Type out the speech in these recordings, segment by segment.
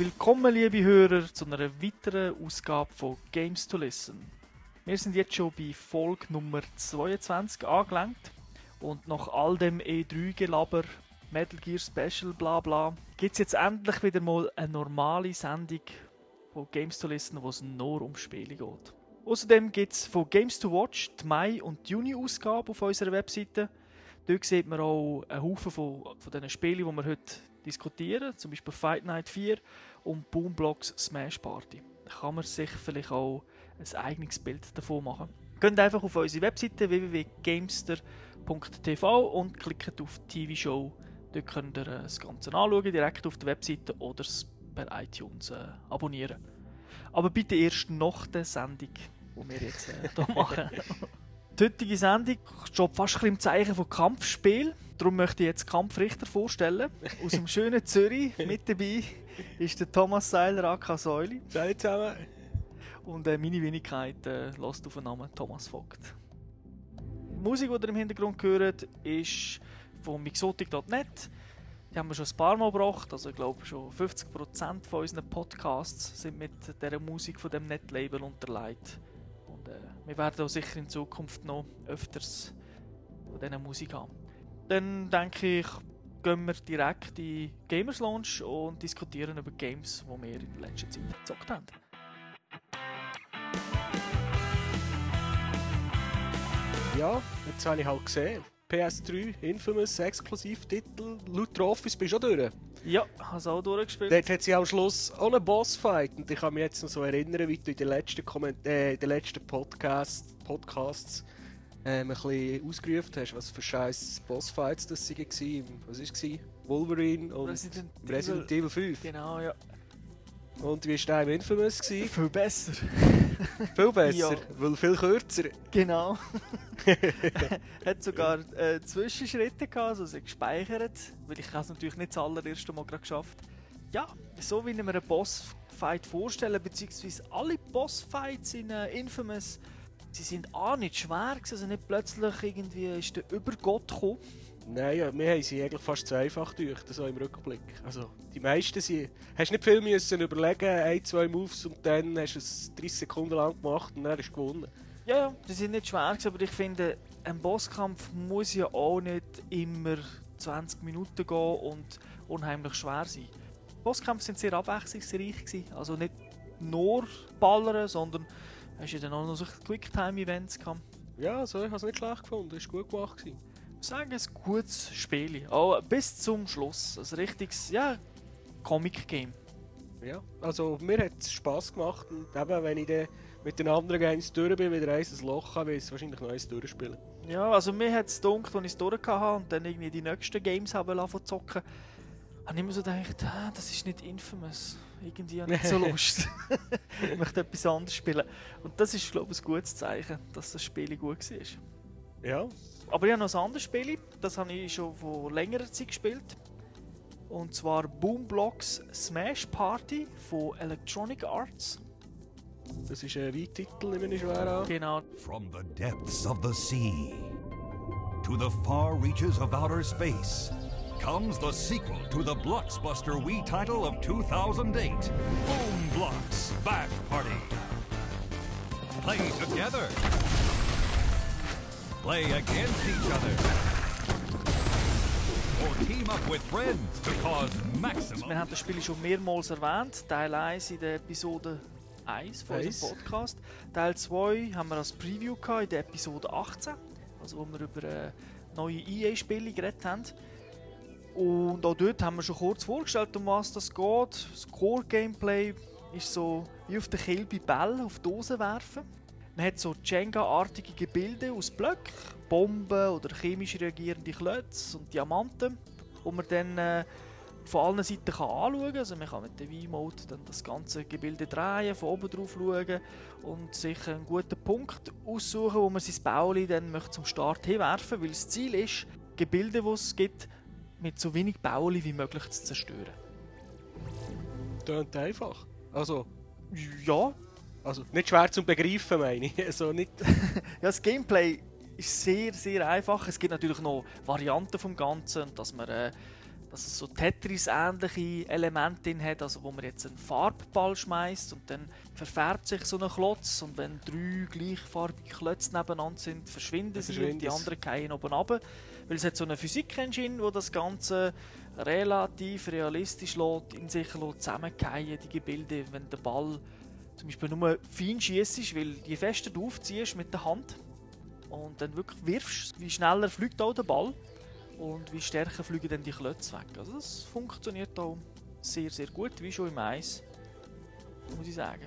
Willkommen, liebe Hörer, zu einer weiteren Ausgabe von Games to Listen. Wir sind jetzt schon bei Folge Nummer 22 angelangt und nach all dem E3-Gelaber, Metal Gear Special, bla bla, gibt es jetzt endlich wieder mal eine normale Sendung von Games to Listen, wo es nur um Spiele geht. Außerdem gibt es von Games to Watch die Mai- und Juni-Ausgabe auf unserer Webseite. Dort sieht man auch einen Haufen von, von diesen Spielen, die wir heute diskutieren, zum Beispiel Fight Night 4 und Boomblocks Smash Party. Da kann man sich vielleicht auch ein eigenes Bild davon machen. Geht einfach auf unsere Webseite www.gamester.tv und klickt auf TV-Show. Dort könnt ihr äh, das Ganze anschauen, direkt auf der Webseite oder per iTunes äh, abonnieren. Aber bitte erst nach der Sendung, die wir jetzt äh, hier machen. Die heutige Sendung steht fast ein bisschen im Zeichen von Kampfspiel. Darum möchte ich jetzt Kampfrichter vorstellen. Aus dem schönen Zürich mit dabei ist der Thomas Seiler AK Säuli. Salut zusammen. Und äh, meine Wenigkeit äh, lässt auf den Namen Thomas Vogt. Die Musik, die ihr im Hintergrund hört, ist von Mixotic.net. Die haben wir schon ein paar Mal gebracht. Also ich glaube schon 50% von unseren Podcasts sind mit dieser Musik von dem Netlabel unterlegt. Äh, wir werden auch sicher in Zukunft noch öfters von dieser Musik haben. Dann denke ich, gehen wir direkt in die Gamers Lounge und diskutieren über Games, die wir in letzter Zeit gezockt haben. Ja, jetzt habe ich halt gesehen. PS3, Infamous, Exklusivtitel, Looter Office, bist du schon durch? Ja, es auch durchgespielt. Dort hat sie am Schluss auch einen Bossfight und ich kann mich jetzt noch so erinnern, wie du in den letzten, Komment äh, in den letzten Podcast Podcasts ähm, ein bisschen ausgerufen hast, was für scheiß Bossfights das waren. Was war es? Wolverine und Resident, Resident Evil 5. Genau, ja. Und wie war der im Infamous? Gewesen? Viel besser. Viel besser, Ja. weil viel kürzer. Genau. hat sogar äh, Zwischenschritte gehabt, also sie gespeichert, weil ich es natürlich nicht das allererste Mal gerade geschafft. Ja, so wie ich mir einen Bossfight vorstellen, beziehungsweise alle Bossfights in äh, Infamous, sie sind auch nicht schwer also nicht plötzlich irgendwie ist der Übergott gekommen. Nein, ja, wir haben sie eigentlich fast zu einfach durch, so im Rückblick. Also, die meisten sind... Hast nicht viel müssen überlegen, ein, zwei Moves und dann hast du es 30 Sekunden lang gemacht und dann hast du gewonnen. Ja, ja, die sind nicht schwer aber ich finde, ein Bosskampf muss ja auch nicht immer 20 Minuten gehen und unheimlich schwer sein. Bosskämpfe sind sehr abwechslungsreich gewesen. Also nicht nur ballern, sondern hast ja dann auch noch so Quicktime-Events gehabt. Ja, so, ich habe es nicht schlecht gefunden, das war gut gemacht. Gewesen. Ich sage, ein gutes Spiel. Auch bis zum Schluss. Ein richtiges, ja, Comic-Game. Ja, also mir hat es Spass gemacht und eben, wenn ich dann mit den anderen Games durch bin, wieder eins ein Loch habe, will ich es wahrscheinlich noch eins durchspielen. Ja, also mir hat es gedacht, als ich es durch hatte und dann irgendwie die nächsten Games habe angefangen zocken, habe ich immer so gedacht, ah, das ist nicht Infamous. Irgendwie habe ich nicht so Lust. ich möchte etwas anderes spielen. Und das ist, glaube ich, ein gutes Zeichen, dass das Spiel gut war. Ja, Aber ich habe noch ein anderes Spiel, das habe ich schon vor längerer Zeit gespielt. Und zwar Boomblocks Smash Party von Electronic Arts. das ist ein Weititel, nehme ich schwer an. Genau, From the depths of the sea to the far reaches of outer space comes the sequel to the blockbuster Wii title of 2008 Boom Blocks Bash Party. Play together. Play against each other. Or team up with friends to cause maximum. Wir haben das Spiel schon mehrmals erwähnt. Teil 1 in der Episode 1 von unserem Podcast. Teil 2 haben wir als Preview gehabt in der Episode 18, also wo wir über äh, neue EA-Spiele geredet haben. Und auch dort haben wir schon kurz vorgestellt, um was das geht. Das Core-Gameplay ist so wie auf der Kilbe Bälle auf Dosen werfen. Man hat so Jenga-artige Gebilde aus Blöcken, Bomben oder chemisch reagierende Klötze und Diamanten, wo man dann äh, von allen Seiten kann anschauen kann. Also man kann mit dem V-Mode dann das ganze Gebilde drehen, von oben drauf schauen und sich einen guten Punkt aussuchen, wo man sein Bauli dann möchte zum Start hinwerfen weil das Ziel ist, Gebilde, die es gibt, mit so wenig Bauli wie möglich zu zerstören. Tönt einfach. Also, Ja, also nicht schwer zum Begreifen, meine ich. Also nicht... ja das Gameplay ist sehr, sehr einfach. Es gibt natürlich noch Varianten vom Ganzen, dass man äh, dass es so Tetris-ähnliche Elemente drin hat, also wo man jetzt einen Farbball schmeißt und dann verfärbt sich so ein Klotz und wenn drei gleichfarbige Klötze nebeneinander sind, verschwinden sie und die anderen fallen oben runter. Weil es hat so eine Physik-Engine, wo das Ganze relativ realistisch lässt, in sich zusammenfallen, die Gebilde, wenn der Ball zum Beispiel nur fein schießt, weil je fester du aufziehst mit der Hand und dann wirklich wirfst, wie schneller fliegt auch der Ball und wie stärker fliegen dann die Klötze weg. Also das funktioniert auch sehr, sehr gut, wie schon im Eis, muss ich sagen.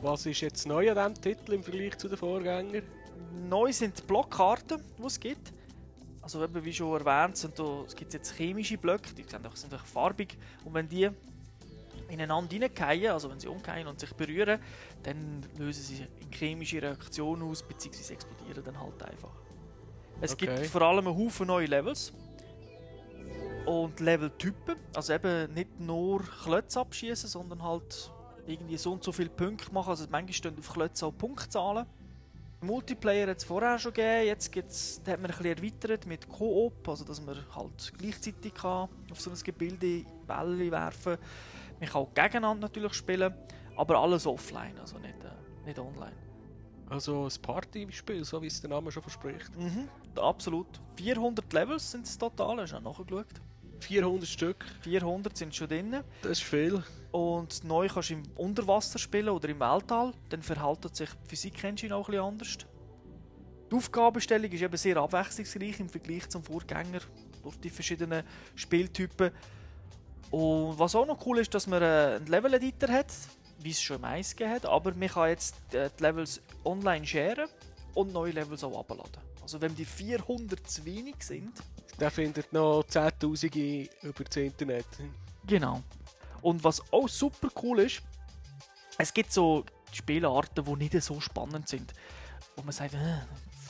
Was ist jetzt neu an diesem Titel im Vergleich zu den Vorgängern? Neu sind die Blockkarten, die es gibt. Also eben, wie schon erwähnt, sind da, es gibt jetzt chemische Blöcke, die sind einfach farbig. Und wenn die ineinander hineingehen, also wenn sie umgehen und sich berühren, dann lösen sie eine chemische Reaktion aus, bzw. explodieren dann halt einfach. Es okay. gibt vor allem einen Haufen neue Levels. Und Leveltypen. Also eben nicht nur Klötze abschießen, sondern halt irgendwie so und so viele Punkte machen. Also manchmal stehen auf Klötze auch Punktzahlen. Multiplayer hat es vorher schon gegeben, jetzt gibt's, hat man ein bisschen erweitert mit Koop, also dass man halt gleichzeitig kann auf so ein Gebilde Bälle werfen kann. Man kann auch gegeneinander natürlich spielen, aber alles offline, also nicht, äh, nicht online. Also ein Partyspiel, so wie es der Name schon verspricht. Mhm, absolut. 400 Levels sind es total, hast du auch nachgeschaut? 400 Stück. 400 sind schon drin. Das ist viel. Und neu kannst du im Unterwasser spielen oder im Weltall. Dann verhält sich die Physik-Engine auch etwas anders. Die Aufgabenstellung ist eben sehr abwechslungsreich im Vergleich zum Vorgänger durch die verschiedenen Spieltypen. Und was auch noch cool ist, dass man einen Level-Editor hat wie es schon im Eis hat, aber man kann jetzt äh, die Levels online sharen und neue Levels auch abladen. Also wenn die 400 zu wenig sind... Der findet noch 10'000 über das Internet. Genau. Und was auch super cool ist, es gibt so Spielarten, die nicht so spannend sind. Wo man sagt, äh,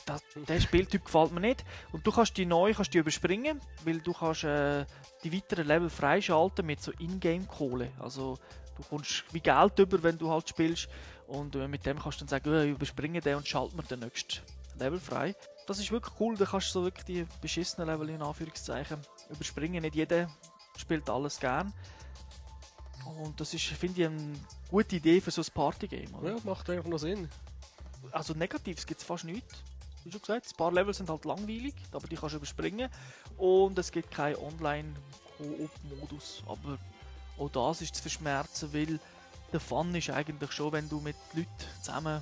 das, der Spieltyp gefällt mir nicht. Und du kannst die neu kannst die überspringen, weil du kannst äh, die weiteren Level freischalten mit so Ingame-Kohle. Also Du kommst wie Geld über, wenn du halt spielst. Und äh, mit dem kannst du dann sagen, oh, ich überspringe den und schalte mir den nächsten Level frei. Das ist wirklich cool, da kannst du so wirklich die beschissenen Level in Anführungszeichen überspringen. Nicht jeder spielt alles gern. Und das ist, finde ich, eine gute Idee für so ein Partygame. Ja, macht einfach noch Sinn. Also Negatives gibt es fast nichts. Wie schon gesagt, ein paar Level sind halt langweilig, aber die kannst du überspringen. Und es gibt keinen Online-Koop-Modus. Aber auch das ist zu verschmerzen, weil der Fun ist eigentlich schon, wenn du mit Leuten zusammen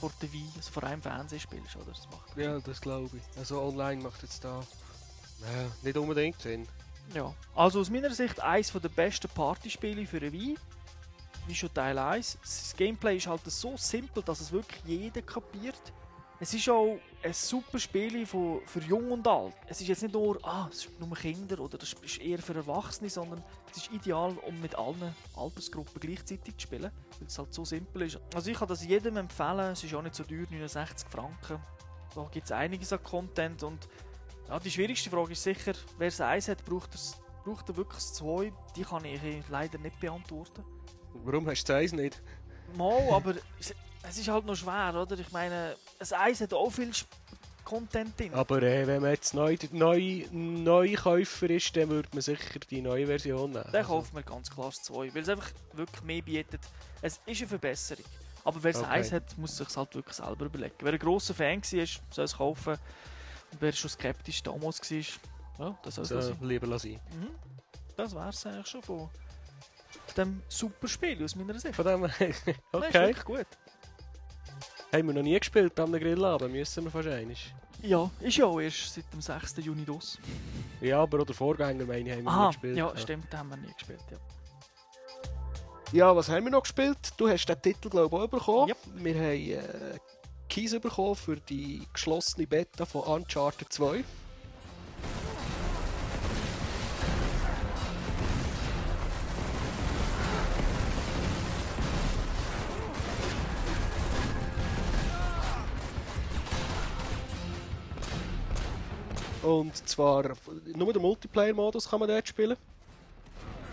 vor Wii, also vor einem Fernsehen spielst, oder? Das macht ja, das glaube ich. Also online macht jetzt da ja, nicht unbedingt Sinn. Ja, also aus meiner Sicht eines der besten Partyspiele für eine Wii. Wie schon Teil 1. Das Gameplay ist halt so simpel, dass es wirklich jeder kapiert. Es ist auch ein super Spiel für, für Jung und Alt. Es ist jetzt nicht nur, ah, es ist nur Kinder oder das ist eher für Erwachsene, sondern es ist ideal, um mit allen Altersgruppen gleichzeitig zu spielen, weil es halt so simpel ist. Also ich kann das jedem empfehlen, es ist auch nicht so teuer, 69 Franken. Da gibt es einiges an Content und ja, die schwierigste Frage ist sicher, wer es eins hat, braucht, es, braucht er wirklich zwei? Die kann ich leider nicht beantworten. Warum hast du eins nicht? Mal, aber es ist halt noch schwer, oder? Ich meine, das Eis hat auch viel Content drin. Aber äh, wenn man jetzt neu, neu, Neukäufer ist, dann würde man sicher die neue Version nehmen. Dann kauft man ganz klar zwei, weil es einfach wirklich mehr bietet. Es ist eine Verbesserung. Aber wer es okay. Eis hat, muss sich halt wirklich selber überlegen. Wer ein grosser Fan war, soll es kaufen. Und wer schon skeptisch damals war, ja, das soll es so, lieber lassen. Mhm. Das wäre es eigentlich schon von dem super Spiel aus meiner Sicht. Von dem, okay. Nein, ist wirklich gut. Haben wir noch nie gespielt am Grillabend, müssen wir wahrscheinlich. Ja, ist ja auch erst seit dem 6. Juni los. Ja, aber auch der Vorgänger meine ich, haben wir Aha, nie gespielt. Ja, ja, stimmt, haben wir nie gespielt, ja. Ja, was haben wir noch gespielt? Du hast den Titel, glaube ich, auch bekommen. Yep. Wir haben äh, Keys bekommen für die geschlossene Beta von Uncharted 2. Und zwar nur den Multiplayer-Modus kann man dort spielen.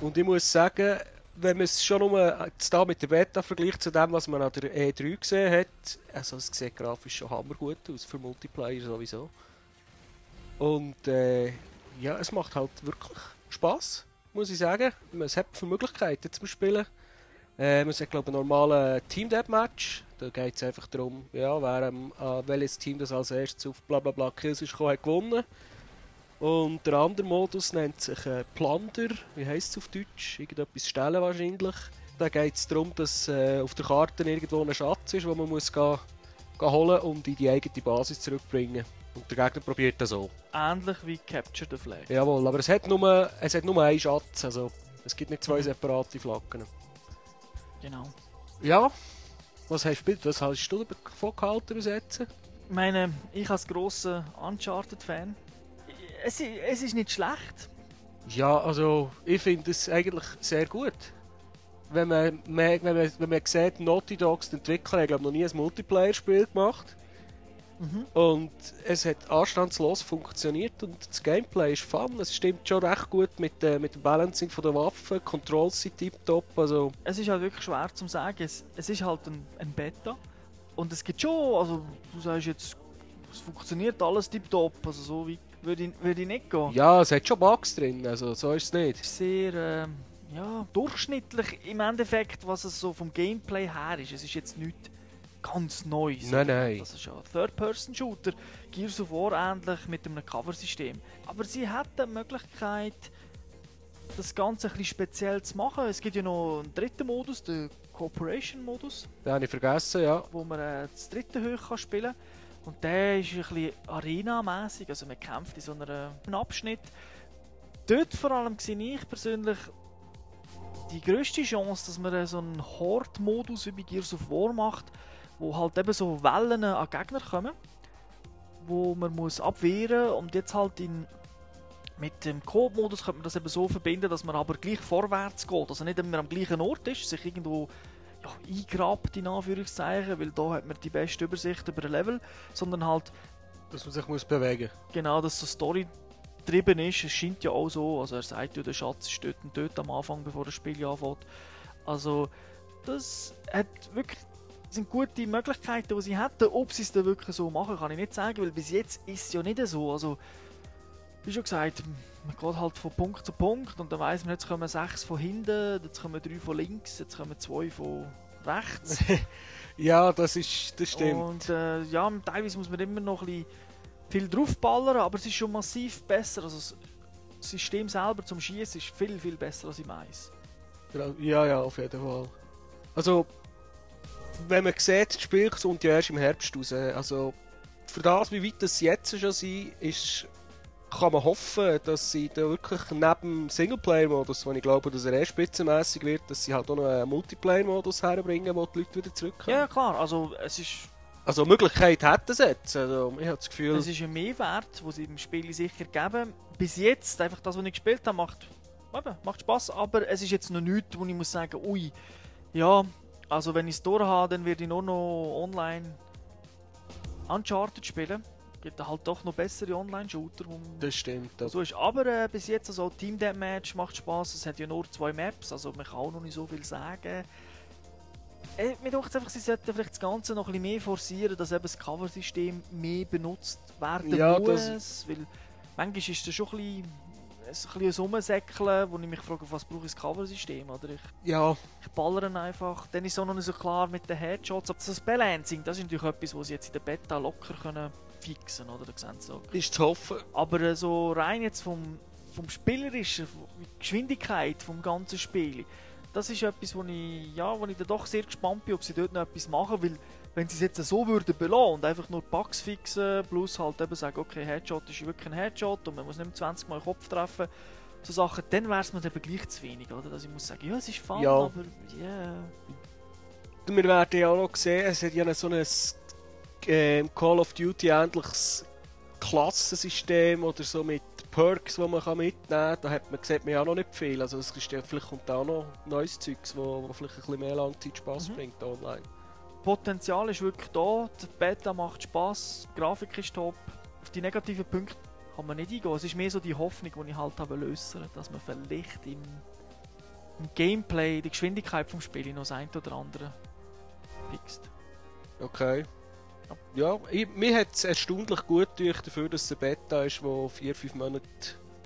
Und ich muss sagen, wenn man es schon nur da mit der Beta vergleicht zu dem, was man an der E3 gesehen hat, also es sieht grafisch schon hammergut aus, für Multiplayer sowieso. Und äh, ja, es macht halt wirklich Spaß, muss ich sagen. Man hat für Möglichkeiten zum Spielen. Äh, man hat glaube ich einen normalen Team Deathmatch. Da geht es einfach darum, ja, wer, ähm, welches Team das als erstes auf bla bla bla Kills ist gekommen, hat gewonnen. Und der andere Modus nennt sich äh, Plunder. Wie heißt es auf Deutsch? Irgendetwas stellen wahrscheinlich. Da geht es darum, dass äh, auf der Karte irgendwo ein Schatz ist, den man muss gehen, gehen holen und in die eigene Basis zurückbringen. Und der Gegner probiert das auch. Ähnlich wie Capture the Flag. Jawohl, aber es hat nur, es hat nur einen Schatz. Also es gibt nicht zwei mhm. separate Flaggen. Genau. Ja, was hast du, was hast du davon gehalten bis jetzt? Ich meine, ich als grosser Uncharted-Fan es, es ist nicht schlecht. Ja, also ich finde es eigentlich sehr gut. Wenn man, wenn man, wenn man sieht, Naughty Dogs, die Entwickler, haben glaube noch nie ein Multiplayer-Spiel gemacht. Mhm. Und es hat anstandslos funktioniert und das Gameplay ist fun. Es stimmt schon recht gut mit, äh, mit dem Balancing von der Waffen, Controls sind tiptop. Also. Es ist halt wirklich schwer zu sagen. Es, es ist halt ein, ein Beta. Und es gibt schon, also du sagst jetzt, es funktioniert alles tiptop. Also so wie würde ich, würde ich nicht gehen. Ja, es hat schon Bugs drin, also so ist es nicht. Sehr äh, ja, durchschnittlich im Endeffekt, was es so vom Gameplay her ist. Es ist jetzt nichts ganz Neues. Nein, nein. Das ist ja ein Third-Person-Shooter, Gears of War ähnlich mit einem Cover-System. Aber sie hat die Möglichkeit, das Ganze ein bisschen speziell zu machen. Es gibt ja noch einen dritten Modus, den Cooperation-Modus. Den habe ich vergessen, ja. Wo man äh, das dritte kann spielen kann. Und der ist ein bisschen Arena-mäßig, also man kämpft in so einem Abschnitt. Dort vor allem sehe ich persönlich die größte Chance, dass man so einen Horde-Modus wie bei Gears of War macht, wo halt eben so Wellen an Gegner kommen, wo man muss abwehren und jetzt halt in mit dem Coop-Modus könnte man das eben so verbinden, dass man aber gleich vorwärts geht, also nicht immer am gleichen Ort ist, sich irgendwo eingrabt, in Anführungszeichen, weil da hat man die beste Übersicht über ein Level, sondern halt... Dass man sich muss bewegen Genau, dass so Story getrieben ist. Es scheint ja auch so, also er sagt ja, der Schatz ist dort und dort am Anfang, bevor das Spiel anfängt. Also, das hat wirklich sind gute Möglichkeiten, die sie hätten. Ob sie es dann wirklich so machen, kann ich nicht sagen, weil bis jetzt ist es ja nicht so. Also, wie schon gesagt, man geht halt von Punkt zu Punkt und dann weiss man, jetzt kommen sechs von hinten, jetzt kommen drei von links, jetzt kommen zwei von rechts. ja, das ist das stimmt. Und äh, ja, teilweise muss man immer noch ein bisschen viel draufballern, aber es ist schon massiv besser. Also das System selber zum Schießen ist viel, viel besser als im Eis. Ja, ja, auf jeden Fall. Also, wenn man sieht, das Spiel kommt ja erst im Herbst raus. Also, für das, wie weit das jetzt schon sind, ist kann man hoffen, dass sie da wirklich neben dem Singleplayer-Modus, wo ich glaube, dass er eh spitzenmäßig wird, dass sie halt auch noch einen Multiplayer-Modus herbringen, wo die Leute wieder zurückkommen. Ja, klar, also es ist... Also Möglichkeit hat es jetzt, also ich habe das Gefühl... Es ist ein Mehrwert, den sie im Spiel sicher geben. Bis jetzt, einfach das, was ich gespielt habe, macht, eben, macht Spaß, aber es ist jetzt noch nichts, wo ich muss sagen, ui, ja, also wenn ich es durch habe, dann werde ich nur noch online Uncharted spielen gibt halt doch noch bessere Online-Shooter. Das stimmt. Das so ist. Aber äh, bis jetzt, also Team Deathmatch macht Spaß. Es hat ja nur zwei Maps, also man kann auch noch nicht so viel sagen. Äh, mir denkt einfach, sie sollten vielleicht das Ganze noch ein bisschen mehr forcieren, dass eben das Cover-System mehr benutzt werden ja, muss. Das... Weil manchmal ist das schon ein bisschen ein bisschen Rumsäckeln, wo ich mich frage, was brauche ich das Cover-System? ich, ja. ich ballere einfach. Dann ist es auch noch nicht so klar mit den Headshots. Aber das Balancing, das ist natürlich etwas, was sie jetzt in der Beta locker können fixen oder? Da so. Ist zu hoffen. Aber äh, so rein jetzt vom, vom Spielerischen, die Geschwindigkeit vom ganzen Spiel, das ist etwas, wo ich, ja, wo ich dann doch sehr gespannt bin, ob sie dort noch etwas machen, weil wenn sie es jetzt so würden belassen und einfach nur Bugs fixen, plus halt eben sagen, okay, Headshot ist wirklich ein Headshot und man muss nicht 20 Mal den Kopf treffen, so Sachen, dann wäre es mir eben gleich zu wenig, oder? Dass ich muss sagen, ja, es ist fun, ja. aber yeah. Wir werden ja auch noch sehen, es hat ja so ein äh, Call of Duty ähnliches Klassensystem oder so mit Perks, die man kann mitnehmen kann. Da hat man, sieht man ja noch nicht viel. Also es ist, vielleicht kommt auch noch neues Zeugs, wo, wo vielleicht ein bisschen mehr Langzeit Spaß mhm. bringt online. Potenzial ist wirklich da, die Beta macht Spaß, die Grafik ist top. Auf die negativen Punkte kann man nicht eingehen. Es ist mehr so die Hoffnung, die ich halt habe lösen, dass man vielleicht im im Gameplay, die Geschwindigkeit vom Spiel noch das ein oder andere fixt. Okay. Ja, ich, mir hat es erstaunlich gut durch dafür, dass es eine Beta ist, die vier, fünf Monate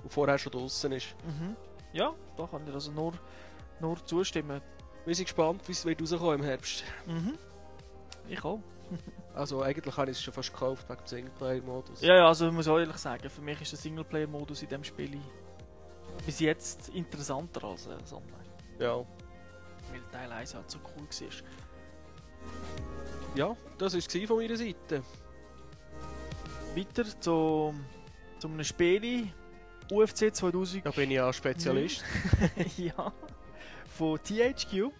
vorher schon draußen ist. Mhm. Ja, da kann ich also nur, nur zustimmen. Wir sind gespannt, wie es wird rauskommen im Herbst. Mhm. Ich auch. Also eigentlich habe ich es schon fast gekauft wegen dem Singleplayer-Modus. Ja, ja, also ich muss auch ehrlich sagen, für mich ist der Singleplayer-Modus in dem Spiel bis jetzt interessanter als äh, das Online. Ja. Weil Teil 1 halt so cool war. Ja, das war es von meiner Seite. Weiter zu, zu einem Spiel UFC 2000. Da bin ich ja Spezialist. ja. Von THQ.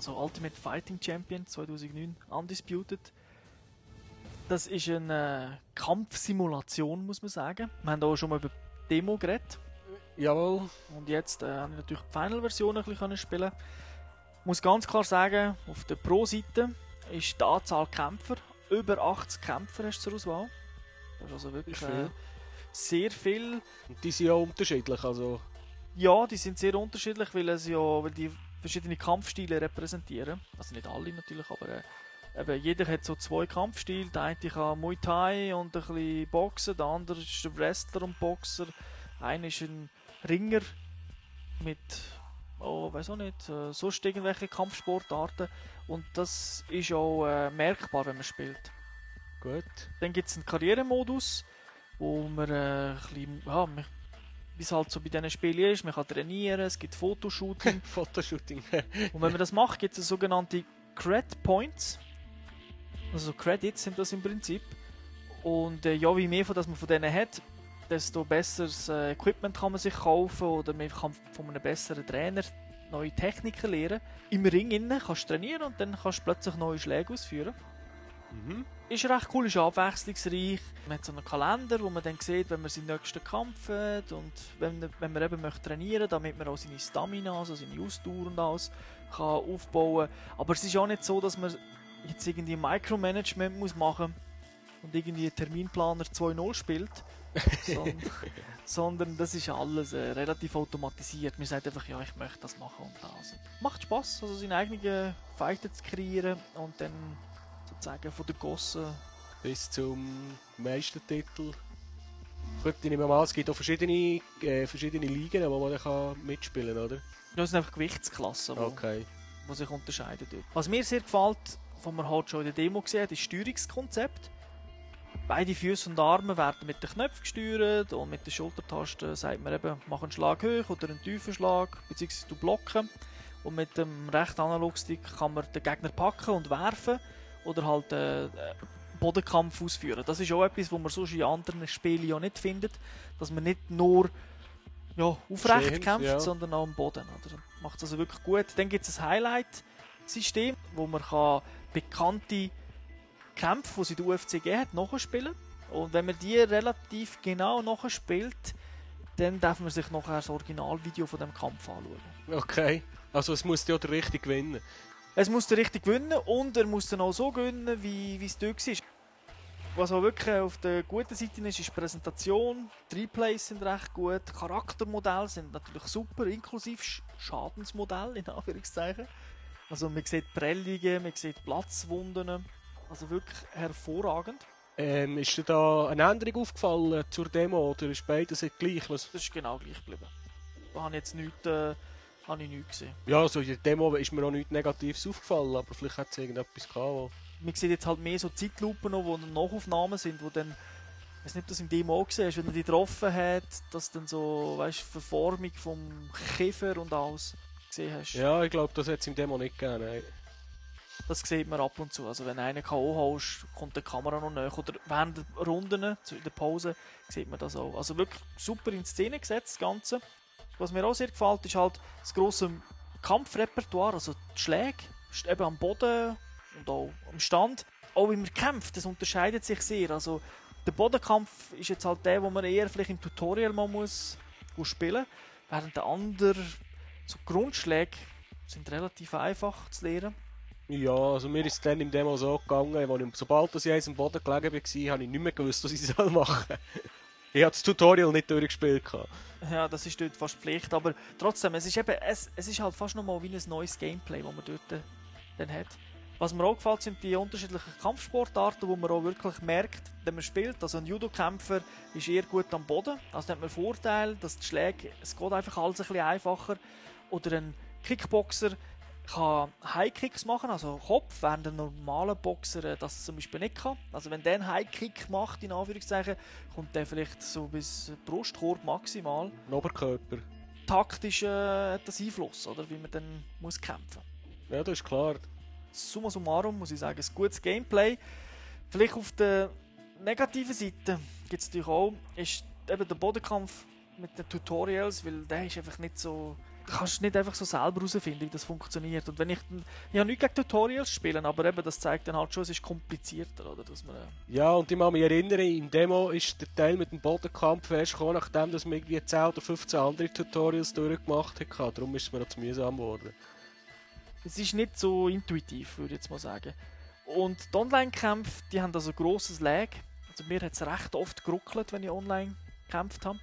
Also Ultimate Fighting Champion 2009, Undisputed. Das ist eine äh, Kampfsimulation, muss man sagen. Wir haben auch schon mal über die Demo geredet. Jawohl. Und jetzt äh, habe ich natürlich die Final-Version ein bisschen spielen Ich muss ganz klar sagen, auf der Pro-Seite ist die Anzahl Kämpfer, über 80 Kämpfer hast du zur Auswahl. Das ist also wirklich Ist viel. äh, sehr viel. Und die sind ja unterschiedlich, also... Ja, die sind sehr unterschiedlich, weil, es ja, weil die verschiedene Kampfstile repräsentieren. Also nicht alle natürlich, aber äh, eben, jeder hat so zwei Kampfstile. Der eine kann Muay Thai und ein bisschen Boxen, der andere ist ein Wrestler und Boxer. Einer ist ein Ringer mit, oh, weiß auch nicht, äh, sonst irgendwelche Kampfsportarten. Und das ist auch äh, merkbar, wenn man spielt. Gut. Dann gibt es einen Karrieremodus, wo man äh, ein bisschen, ja, wie es halt so bei diesen Spielen ist, man kann trainieren, es gibt Fotoshooting. Fotoshooting. Und wenn man das macht, gibt es sogenannte Cred Points. Also Credits sind das im Prinzip. Und äh, ja, wie mehr von das man von denen hat, desto besseres äh, Equipment kann man sich kaufen oder man kann von einem besseren Trainer neue Techniken lernen. Im Ring innen kannst du trainieren und dann kannst du plötzlich neue Schläge ausführen. Mhm. Ist recht cool, ist abwechslungsreich. Man hat so einen Kalender, wo man dann sieht, wenn man seinen nächsten Kampf hat und wenn, wenn man eben möchte trainieren damit man auch seine Stamina, also seine Ausdauer und alles kann aufbauen. Aber es ist auch nicht so, dass man jetzt irgendwie Micromanagement muss machen und irgendwie einen Terminplaner 2.0 spielt, sondern, sondern das ist alles äh, relativ automatisiert. Man sagt einfach, ja, ich möchte das machen und das. Macht Spaß, also seine eigenen Fighter zu kreieren und dann sozusagen von der Gosse Bis zum Meistertitel. Gut, ich nehme mal es gibt auch verschiedene, äh, verschiedene Ligen, wo man kann mitspielen kann, oder? Das sind einfach Gewichtsklassen, die Okay. sich unterscheiden. Dort. Was mir sehr gefällt, was man halt schon in der Demo gesehen hat, ist das Steuerungskonzept. Beide Füße und Arme werden mit den Knöpfen gesteuert und mit den Schultertasten sagt man eben, mach einen Schlag hoch oder einen tiefen Schlag, beziehungsweise du blocken. Und mit dem rechten Analogstick kann man den Gegner packen und werfen oder halt äh, Bodenkampf ausführen. Das ist auch etwas, was man sonst in anderen Spielen ja nicht findet, dass man nicht nur ja, aufrecht Stehend, kämpft, ja. sondern auch am Boden. Oder? Macht es also wirklich gut. Dann gibt es ein Highlight-System, wo man kann bekannte Kämpfe, die es in der UFC gegeben hat, nachspielen Und wenn man die relativ genau nachspielt, dann darf man sich nachher das Originalvideo von dem Kampf anschauen. Okay. Also es muss ja der richtig gewinnen. Es muss der richtig gewinnen und er muss dann auch so gewinnen, wie wie es dort war. Was auch wirklich auf der guten Seite ist, ist die Präsentation. Die Replays sind recht gut. Charaktermodelle sind natürlich super, inklusive Sch- Schadensmodell, in Anführungszeichen. Also man sieht Prellungen, man sieht Platzwunden. Also wirklich hervorragend. Ähm, ist dir da eine Änderung aufgefallen zur Demo oder ist beides gleich? Das ist genau gleich geblieben. Da habe ich jetzt nichts, äh, habe ich nichts gesehen. Ja, also in der Demo ist mir auch nichts Negatives aufgefallen, aber vielleicht hat es irgendetwas gehabt. Man sieht jetzt halt mehr so Zeitlupen noch, wo Nachaufnahmen sind, wo dann, ich weiß nicht, ob du das im Demo auch gesehen hast, wenn er die getroffen hat, dass dann so, weißt du, Verformung vom Kiefer und alles gesehen hast. Ja, ich glaube, das hat es im Demo nicht gegeben. Nein. Das sieht man ab und zu. Also wenn einer K.O. haust, kommt die Kamera noch näher. Oder während der Runden, zu- in der Pause, sieht man das auch. Also wirklich super in Szene gesetzt, das Ganze. Was mir auch sehr gefällt, ist halt das grosse Kampfrepertoire, also die Schläge, eben am Boden und auch am Stand. Auch wie man kämpft, das unterscheidet sich sehr. Also Der Bodenkampf ist jetzt halt der, wo man eher vielleicht im Tutorial mal muss spielen, während der andere so Grundschläge sind relativ einfach zu lernen. Ja, also mir ist es dann im Demo so gegangen, ich, sobald ich am Boden gelegen war, habe ich nicht mehr gewusst, was ich machen soll. Ich habe das Tutorial nicht durchgespielt. Ja, das ist dort fast Pflicht, aber trotzdem, es ist eben, es, es ist halt fast nochmal wie ein neues Gameplay, das man dort äh, dann hat. Was mir auch gefällt, sind die unterschiedlichen Kampfsportarten, wo man auch wirklich merkt, wenn man spielt. Also ein Judo-Kämpfer ist eher gut am Boden, also hat man Vorteil, dass die Schläge, es geht einfach alles ein bisschen einfacher. Oder ein Kickboxer kann High-Kicks machen, also Kopf, während ein normaler Boxer äh, das zum Beispiel nicht kann. Also wenn der einen High-Kick macht, in Anführungszeichen, kommt der vielleicht so bis Brustkorb maximal. Ein Oberkörper. Taktisch äh, hat das Einfluss, oder, wie man dann muss kämpfen Ja, das ist klar summa summarum muss ich sagen, ein gutes Gameplay. Vielleicht auf der negativen Seite gibt es natürlich auch, ist eben der Bodenkampf mit den Tutorials, weil der ist einfach nicht so du kannst nicht einfach so selber herausfinden, wie das funktioniert. Und wenn ich, ich habe nicht gegen Tutorials spielen, aber eben das zeigt dann halt schon, es ist komplizierter, oder? Dass man, ja, und ich kann mich erinnern, im Demo ist der Teil mit dem Bodenkampf erst gekommen, nachdem dass man irgendwie 10 oder 15 andere Tutorials durchgemacht hat. Darum ist es mir noch zu mühsam geworden. Es ist nicht so intuitiv, würde ich jetzt mal sagen. Und die Online-Kämpfe, die haben also grosses Lag. Also mir hat es recht oft geruckelt, wenn ich online gekämpft habe.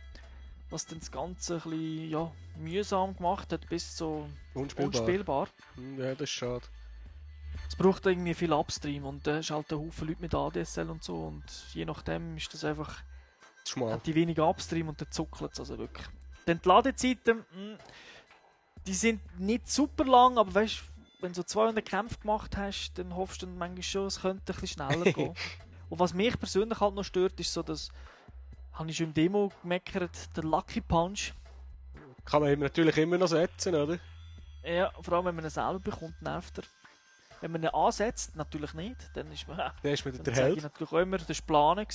Was dann das Ganze ein bisschen ja, mühsam gemacht hat, bis so unspielbar. unspielbar. Hm, ja, das ist schade. Es braucht irgendwie viel Upstream und da äh, ist halt ein Haufen Leute mit ADSL und so und je nachdem ist das einfach Schmal. hat die wenig Upstream und dann zuckelt es also wirklich. Dann die Ladezeiten, mh, hm, die sind nicht super lang, aber weißt wenn du so 200 Kämpfe gemacht hast, dann hoffst du dann manchmal schon, es könnte ein bisschen schneller gehen. Und was mich persönlich halt noch stört, ist so, dass, habe ich schon im Demo gemeckert, der Lucky Punch. Kann man natürlich immer noch setzen, oder? Ja, vor allem wenn man ihn selber bekommt, nervt er. Wenn man ihn ansetzt, natürlich nicht, dann ist man... Dann ist man der Held. Ich natürlich auch immer, das war Plan.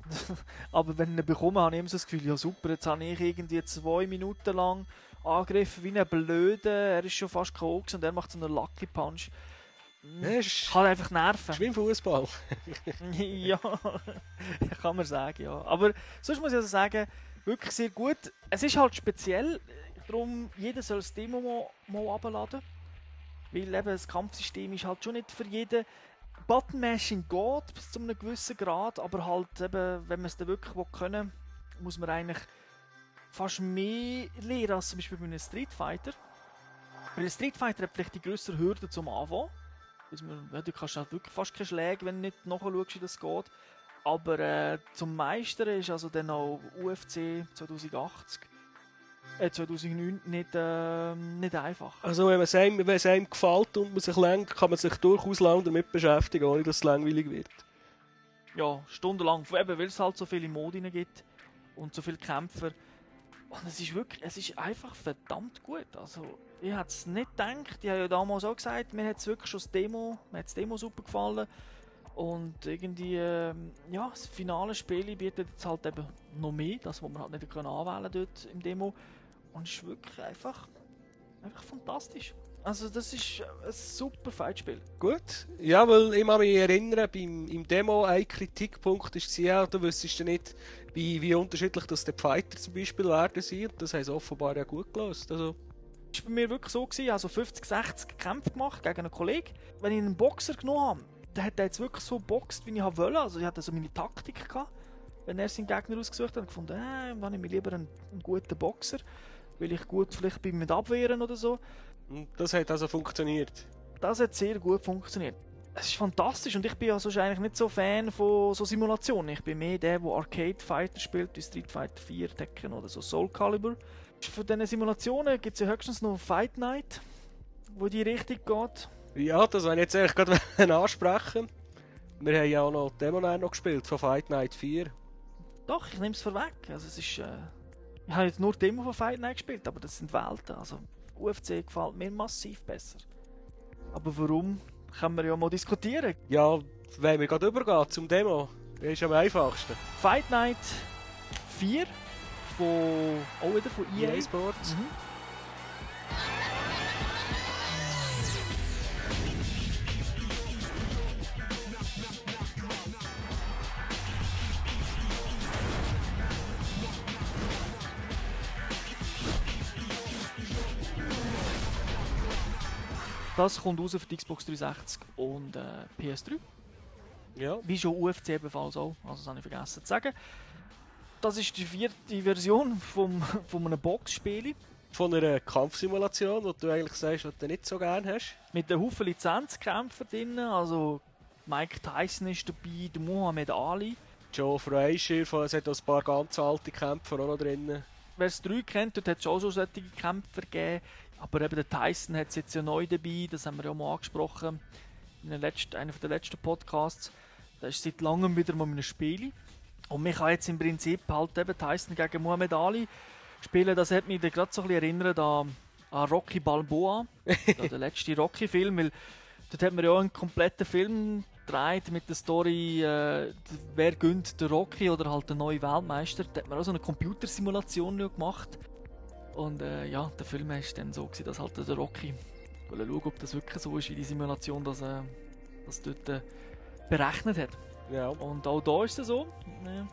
Aber wenn ich ihn bekomme, habe ich immer so das Gefühl, ja super, jetzt habe ich irgendwie zwei Minuten lang angegriffen wie ein Blöder. Er ist schon fast K.O. und er macht so einen Lucky Punch. Ja, kann einfach nerven. Ist wie im Fußball. ja, kann man sagen, ja. Aber sonst muss ich also sagen, wirklich sehr gut. Es ist halt speziell, darum jeder soll das Demo mal, mal abladen. Weil eben das Kampfsystem ist halt schon nicht für jeden. Button-Mashing geht bis zu einem gewissen Grad, aber halt eben, wenn man es dann wirklich können muss man eigentlich fast mehr lernen als zum Beispiel bei einem Street Fighter. Weil ein Street Fighter hat vielleicht die größere Hürde zum Anfang. Ja, du kannst halt wirklich fast keine Schläge, wenn du nicht nachschaust, wie das geht. Aber äh, zum Meistern ist also dann auch UFC 2080 äh, 2009 nicht, äh, nicht einfach. Also wenn, es einem, wenn es einem gefällt und man sich lenkt, kann man sich durchaus lange damit beschäftigen, ohne dass es langweilig wird. Ja, stundenlang, eben weil es halt so viele Modine gibt und so viele Kämpfer. Und es ist wirklich, es ist einfach verdammt gut. Also, ich hätte es nicht gedacht. Ich habe ja damals auch gesagt, mir hat es wirklich schon das Demo, mir das Demo super gefallen. Und irgendwie, äh, ja, das finale Spiel bietet jetzt halt eben noch mehr, das, was man halt nicht anwählen dort im Demo. Und es ist wirklich einfach, einfach fantastisch. Also das ist ein super Fightspiel. Gut. Ja, weil ich mich erinnern, beim, im Demo ein Kritikpunkt war, ja, du wüsstest ja nicht, wie, wie unterschiedlich das die Fighter zum Beispiel werden sind. Das haben sie offenbar ja gut gelöst. Also. Das war bei mir wirklich so, gewesen, also 50, 60 Kämpfe gemacht gegen einen Kollegen. Wenn ich einen Boxer genommen habe, dann hat er jetzt wirklich so boxt, wie ich wollte. Also ich hatte so meine Taktik gehabt. Wenn er seinen Gegner ausgesucht hat, habe ich gefunden, äh, dann nehme ich lieber einen, einen guten Boxer, weil ich gut vielleicht bin mit Abwehren oder so. Und das hat also funktioniert? Das hat sehr gut funktioniert es ist fantastisch und ich bin also eigentlich nicht so Fan von so Simulationen. Ich bin mehr der, der Arcade Fighter spielt, wie Street Fighter 4, Tekken oder so Soul Calibur. Von diesen Simulationen gibt es ja höchstens noch Fight Night, wo die richtig geht. Ja, das wollte ich jetzt eigentlich gerade ansprechen. Wir haben ja auch noch Demo noch gespielt von Fight Night 4. Doch, ich nehme es vorweg. Also es ist, äh, ich habe jetzt nur Demo von Fight Night gespielt, aber das sind Welten. Also UFC gefällt mir massiv besser. Aber warum? können wir ja mal diskutieren. Ja, wenn wir gerade übergehen zum Demo, das ist am einfachsten. Fight Night 4 von, auch wieder von EA, EA Sports. Mhm. Das kommt raus für die Xbox 360 und äh, PS3. Ja. Wie schon UFC ebenfalls auch, also das habe ich vergessen zu sagen. Das ist die vierte Version vom, von einem Boxspiel Von einer Kampfsimulation, die du eigentlich sagst, was du nicht so gerne hast. mit einem Haufen Lizenzkämpfer drin. Also Mike Tyson ist dabei, der Muhammad Ali. Joe Frazier, es hat auch ein paar ganz alte Kämpfer auch noch drin. Wer es 3 kennt, dort hat es auch schon solche Kämpfer gegeben. Aber eben der Tyson hat es jetzt ja neu dabei, das haben wir ja mal angesprochen in der letzten, einer der letzten Podcasts. Da ist seit langem wieder mal in einem Spiel. Und mich kann jetzt im Prinzip halt eben Tyson gegen Muhammad Ali spielen. Das hat mich gerade so ein bisschen erinnert an, an Rocky Balboa, an den letzten Rocky-Film, weil dort hat man ja auch einen kompletten Film gedreht mit der Story, äh, wer gönnt der Rocky oder halt der neue Weltmeister. Da hat man auch so eine Computersimulation gemacht. Und äh, ja, der Film war dann so, gewesen, dass halt der Rocky wollte schauen, ob das wirklich so ist, wie die Simulation das, äh, das dort äh, berechnet hat. Ja. Und auch da ist es so. Ja.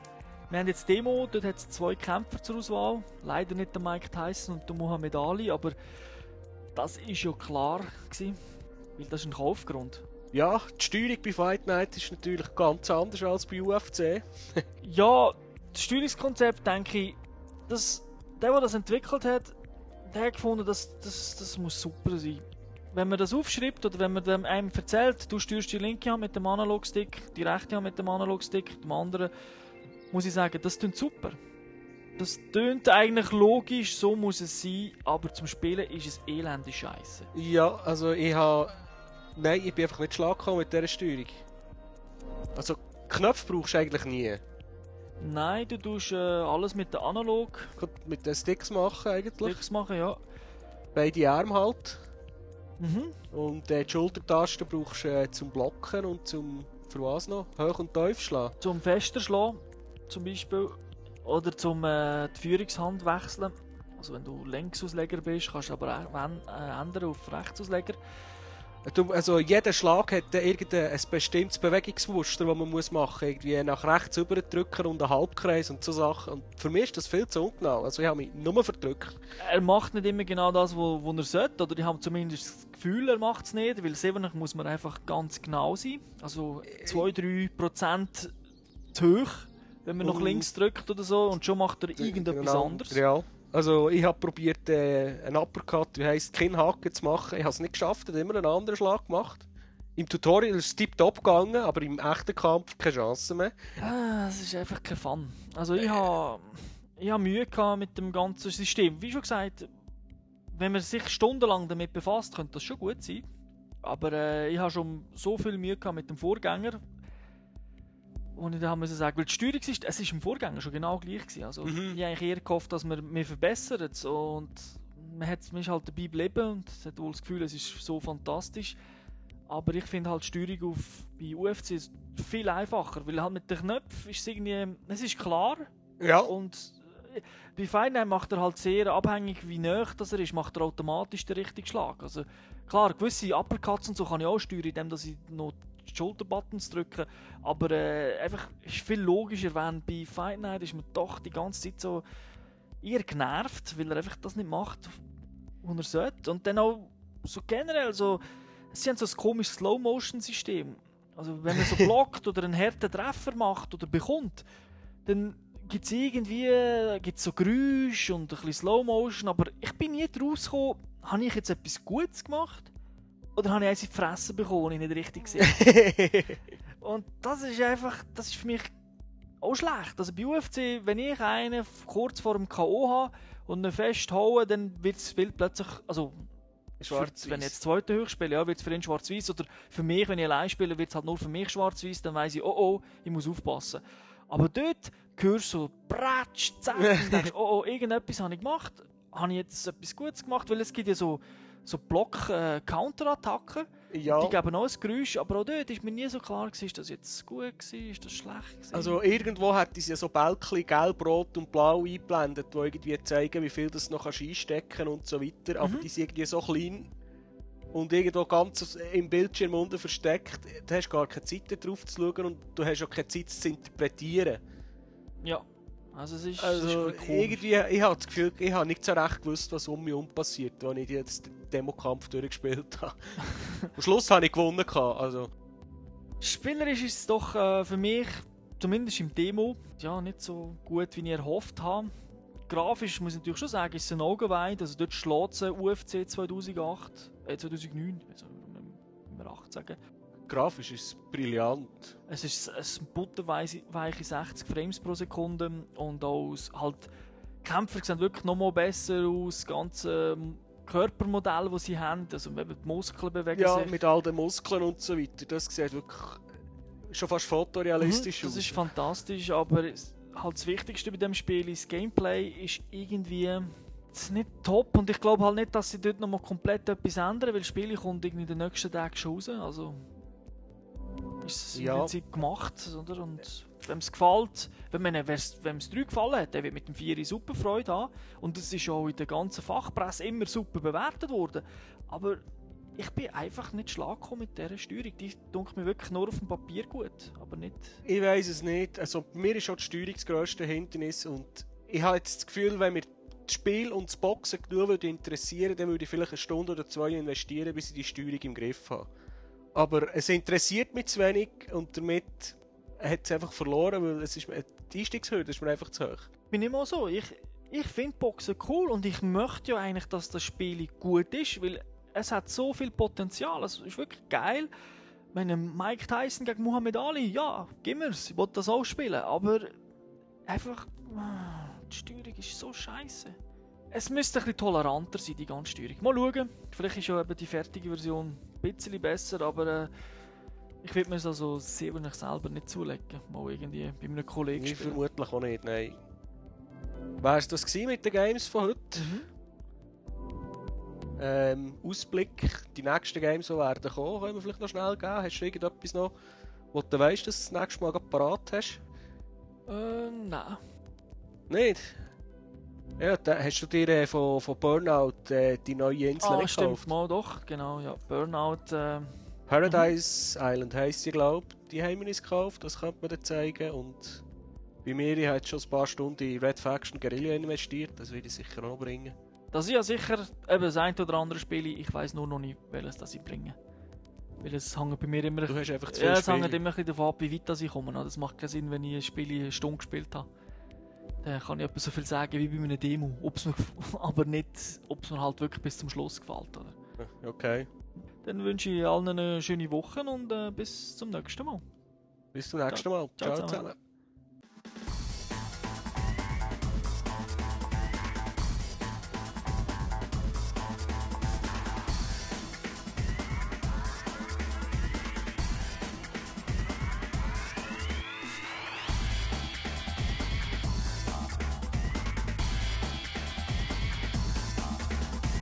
Wir haben jetzt Demo, dort hat es zwei Kämpfer zur Auswahl. Leider nicht der Mike Tyson und der Muhammad Ali, aber das ist ja klar gewesen, weil das ist ein Kaufgrund. ja, die Steuerung bei Fight Night ist natürlich ganz anders als bei UFC. Ja, das Steuerungskonzept, denke ich, das, der, der das entwickelt hat, der hat gefunden, dass das, das muss super sein. Wenn man das aufschreibt oder wenn man dem einem erzählt, du steuerst die linke Hand mit dem Analogstick, die rechte Hand mit dem Analogstick, dem anderen, muss ich sagen, das klingt super. Das tönt eigentlich logisch, so muss es sein, aber zum Spielen ist es elende Scheiße. Ja, also ich habe... Nein, ich bin einfach nicht schlag gekommen mit dieser Steuerung. Also, Knöpfe brauchst du eigentlich nie. Nein, du tust äh, alles mit den Analog Mit den Sticks machen eigentlich. Klicks machen, ja. Beide Arme halt. Mhm. Und äh, die Schultertasten brauchst du äh, zum Blocken und zum... Für was noch? Hoch und tief schlagen. zum Fester schlagen, zum Beispiel. Oder zum äh, die Führungshand wechseln. Also wenn du Linksausleger bist, kannst du aber auch äh, ändern auf Rechtsausleger. Also jeder Schlag hat irgendein ein bestimmtes Bewegungsmuster, das man muss machen muss. Irgendwie nach rechts überdrücken und einen Halbkreis und so Sachen. Und für mich ist das viel zu ungenau. Also ich habe mich nur verdrückt. Er macht nicht immer genau das, wo, wo er sollte. Oder ich habe zumindest das Gefühl, er macht es nicht. Weil 7 muss man einfach ganz genau sein. Also 2-3% zu hoch, wenn man nach links drückt oder so. Und schon macht er irgendetwas Genau, anderes. Ja. Also ich habe probiert, äh, einen Uppercut, wie heisst Kinnhaken zu machen. Ich habe es nicht geschafft, ich habe immer einen anderen Schlag gemacht. Im Tutorial ist es tiptop gegangen, aber im echten Kampf keine Chance mehr. Ah, Es ist einfach kein Fun. Also ich habe ich hab Mühe gehabt mit dem ganzen System. Wie schon gesagt, wenn man sich stundenlang damit befasst, könnte das schon gut sein. Aber äh, ich habe schon so viel Mühe gehabt mit dem Vorgänger. Und ich da haben müssen sagen, weil die Steuerung ist, es ist im Vorgänger schon genau gleich gewesen. Also Mhm. ich habe eher gehofft, dass wir mir verbessern und man, hat, man ist halt dabei geblieben und hat wohl das Gefühl, es ist so fantastisch. Aber ich finde halt die Steuerung auf, bei UFC ist viel einfacher, weil halt mit den Knöpfen ist es irgendwie, es ist klar Ja. und äh, bei Feinheim macht er halt sehr abhängig, wie nah das er ist, macht er automatisch den richtigen Schlag. Also klar, gewisse Uppercuts und so kann ich auch steuern, indem dass ich noch die Schulterbuttons drücke, aber äh, einfach ist viel logischer, wenn bei Fight Night ist man doch die ganze Zeit so eher genervt, weil er einfach das nicht macht, was er sollte. Und dann auch so generell so, sie haben so ein komisches Slow-Motion-System. Also wenn man so blockt oder einen harten Treffer macht oder bekommt, dann gibt es irgendwie gibt's so Geräusche und ein bisschen Slow-Motion, aber ich bin nie draus gekommen, habe ich jetzt etwas Gutes gemacht? Oder habe ich eins in die Fresse bekommen, ich nicht richtig gesehen? Und das ist einfach, das ist für mich auch schlecht. Also bei UFC, wenn ich einen kurz vor dem K.O. habe und ihn festhaue, dann wird es plötzlich, also für- wenn ich jetzt zweite Hoch spiele, ja, wird es für ihn schwarz-weiß. Oder für mich, wenn ich allein spiele, wird es halt nur für mich schwarz-weiß. Dann weiss ich, oh oh, ich muss aufpassen. Aber dort hörst du so Bratsch, Zack, und denkst, oh oh, irgendetwas habe ich gemacht. Habe ich jetzt etwas Gutes gemacht? Weil es gibt ja so, so Block-Counter-Attacken. ja. Die geben auch ein Geräusch, aber auch dort ist mir nie so klar, gewesen, ist das jetzt gut gewesen, ist das schlecht gewesen. Also irgendwo hat sie ja so Bälkchen gelb, rot und blau eingeblendet, die irgendwie zeigen, wie viel das noch kannst einstecken und so weiter. Aber Mhm. die sind irgendwie so klein und irgendwo ganz im Bildschirm unten versteckt. Du hast gar keine Zeit drauf zu schauen und du hast auch keine Zeit zu interpretieren. ja, Also es ist, Also es ist komisch. irgendwie, ich habe das Gefühl, ich habe nicht so recht gewusst, was um mich herum passiert, als ich jetzt den Demokampf durchgespielt habe. Am Schluss habe ich gewonnen. Also, Spielerisch ist es doch äh, für mich, zumindest im Demo, ja, nicht so gut, wie ich erhofft habe. Grafisch muss ich natürlich schon sagen, ist es ein Augenweid. Also dort schlägt es UFC 2008, äh 2009, also wenn wir 8 sagen. Grafisch ist es brillant. Es ist ein butterweiche 60 Frames pro Sekunde und auch das- halt, die Kämpfer sehen wirklich noch mal besser aus, das ganze ähm, Körpermodell, das sie haben, also die Muskeln bewegen Ja, sich. mit all den Muskeln und so weiter. Das sieht wirklich schon fast fotorealistisch Mhm, Das aus. ist fantastisch, aber halt das Wichtigste bei dem Spiel ist, das Gameplay ist irgendwie nicht top und ich glaube halt nicht, dass sie dort nochmal komplett etwas ändern, weil das Spiel kommt irgendwie in den nächsten Tagen schon raus, also ist es im Ja. Prinzip gemacht, oder? Und wenn es gefällt, wenn es 3 gefallen hat, der wird mit dem 4 super Freude haben und es ist auch in der ganzen Fachpresse immer super bewertet worden, aber ich bin einfach nicht schlag gekommen mit dieser Steuerung. Die dunkelt mir wirklich nur auf dem Papier gut, aber nicht Ich weiß es nicht. Also, mir ist schon die Steuerung das grösste Hindernis und ich habe jetzt das Gefühl, wenn mir das Spiel und das Boxen genug würde interessieren, dann würde ich vielleicht eine Stunde oder zwei investieren, bis ich die Steuerung im Griff habe. Aber es interessiert mich zu wenig und damit hat es einfach verloren, weil es ist, die Einstiegshürde ist mir einfach zu hoch. bin immer so. Ich, ich finde Boxen cool und ich möchte ja eigentlich, dass das Spiel gut ist, weil es hat so viel Potenzial. Es ist wirklich geil. Wenn Mike Tyson gegen Muhammad Ali, ja, gib mir's, ich will das auch spielen, aber einfach, die Steuerung ist so scheiße. Es müsste ein bisschen toleranter sein, die ganze Steuerung. Mal schauen, vielleicht ist ja eben die fertige Version ein bisschen besser, aber äh, ich würde mir es also sehr wahrscheinlich selber nicht zulegen. Mal irgendwie bei einem Kollegen Ich spielen. vermutlich auch nicht, nein. Wär's das gewesen mit den Games von heute? Mhm. Ähm, Ausblick, die nächsten Games, die werden kommen, können wir vielleicht noch schnell geben. Hast du irgendetwas noch, wo du weißt, dass du das nächste Mal parat hast? Äh, nein. Nicht? Ja, da hast du dir äh, von, von Burnout äh, die neue Insel Ah, nicht stimmt, gekauft? mal doch, genau, ja. Burnout, äh, Paradise Island heisst sie, glaube ich. Die haben wir uns gekauft, das könnte man dir zeigen. Und bei mir, ich habe schon ein paar Stunden in Red Faction Guerilla investiert, das will ich sicher auch bringen. das ist ja sicher eben das ein oder andere Spiel, ich weiß nur noch nicht, welches das ich bringe. Weil es hängt bei mir immer... Du hast einfach zu viel ja, es hängt immer ein bisschen davon ab, wie weit das ich komme. Das macht keinen Sinn, wenn ich ein Spiel eine Stunde gespielt habe. Dann kann ich etwa so viel sagen wie bei einer Demo. Ob's mir, aber nicht, ob es mir halt wirklich bis zum Schluss gefällt. Oder? Okay. Dann wünsche ich allen eine schöne Woche und äh, bis zum nächsten Mal. Bis zum nächsten Mal. Ciao Ciao zusammen. zusammen.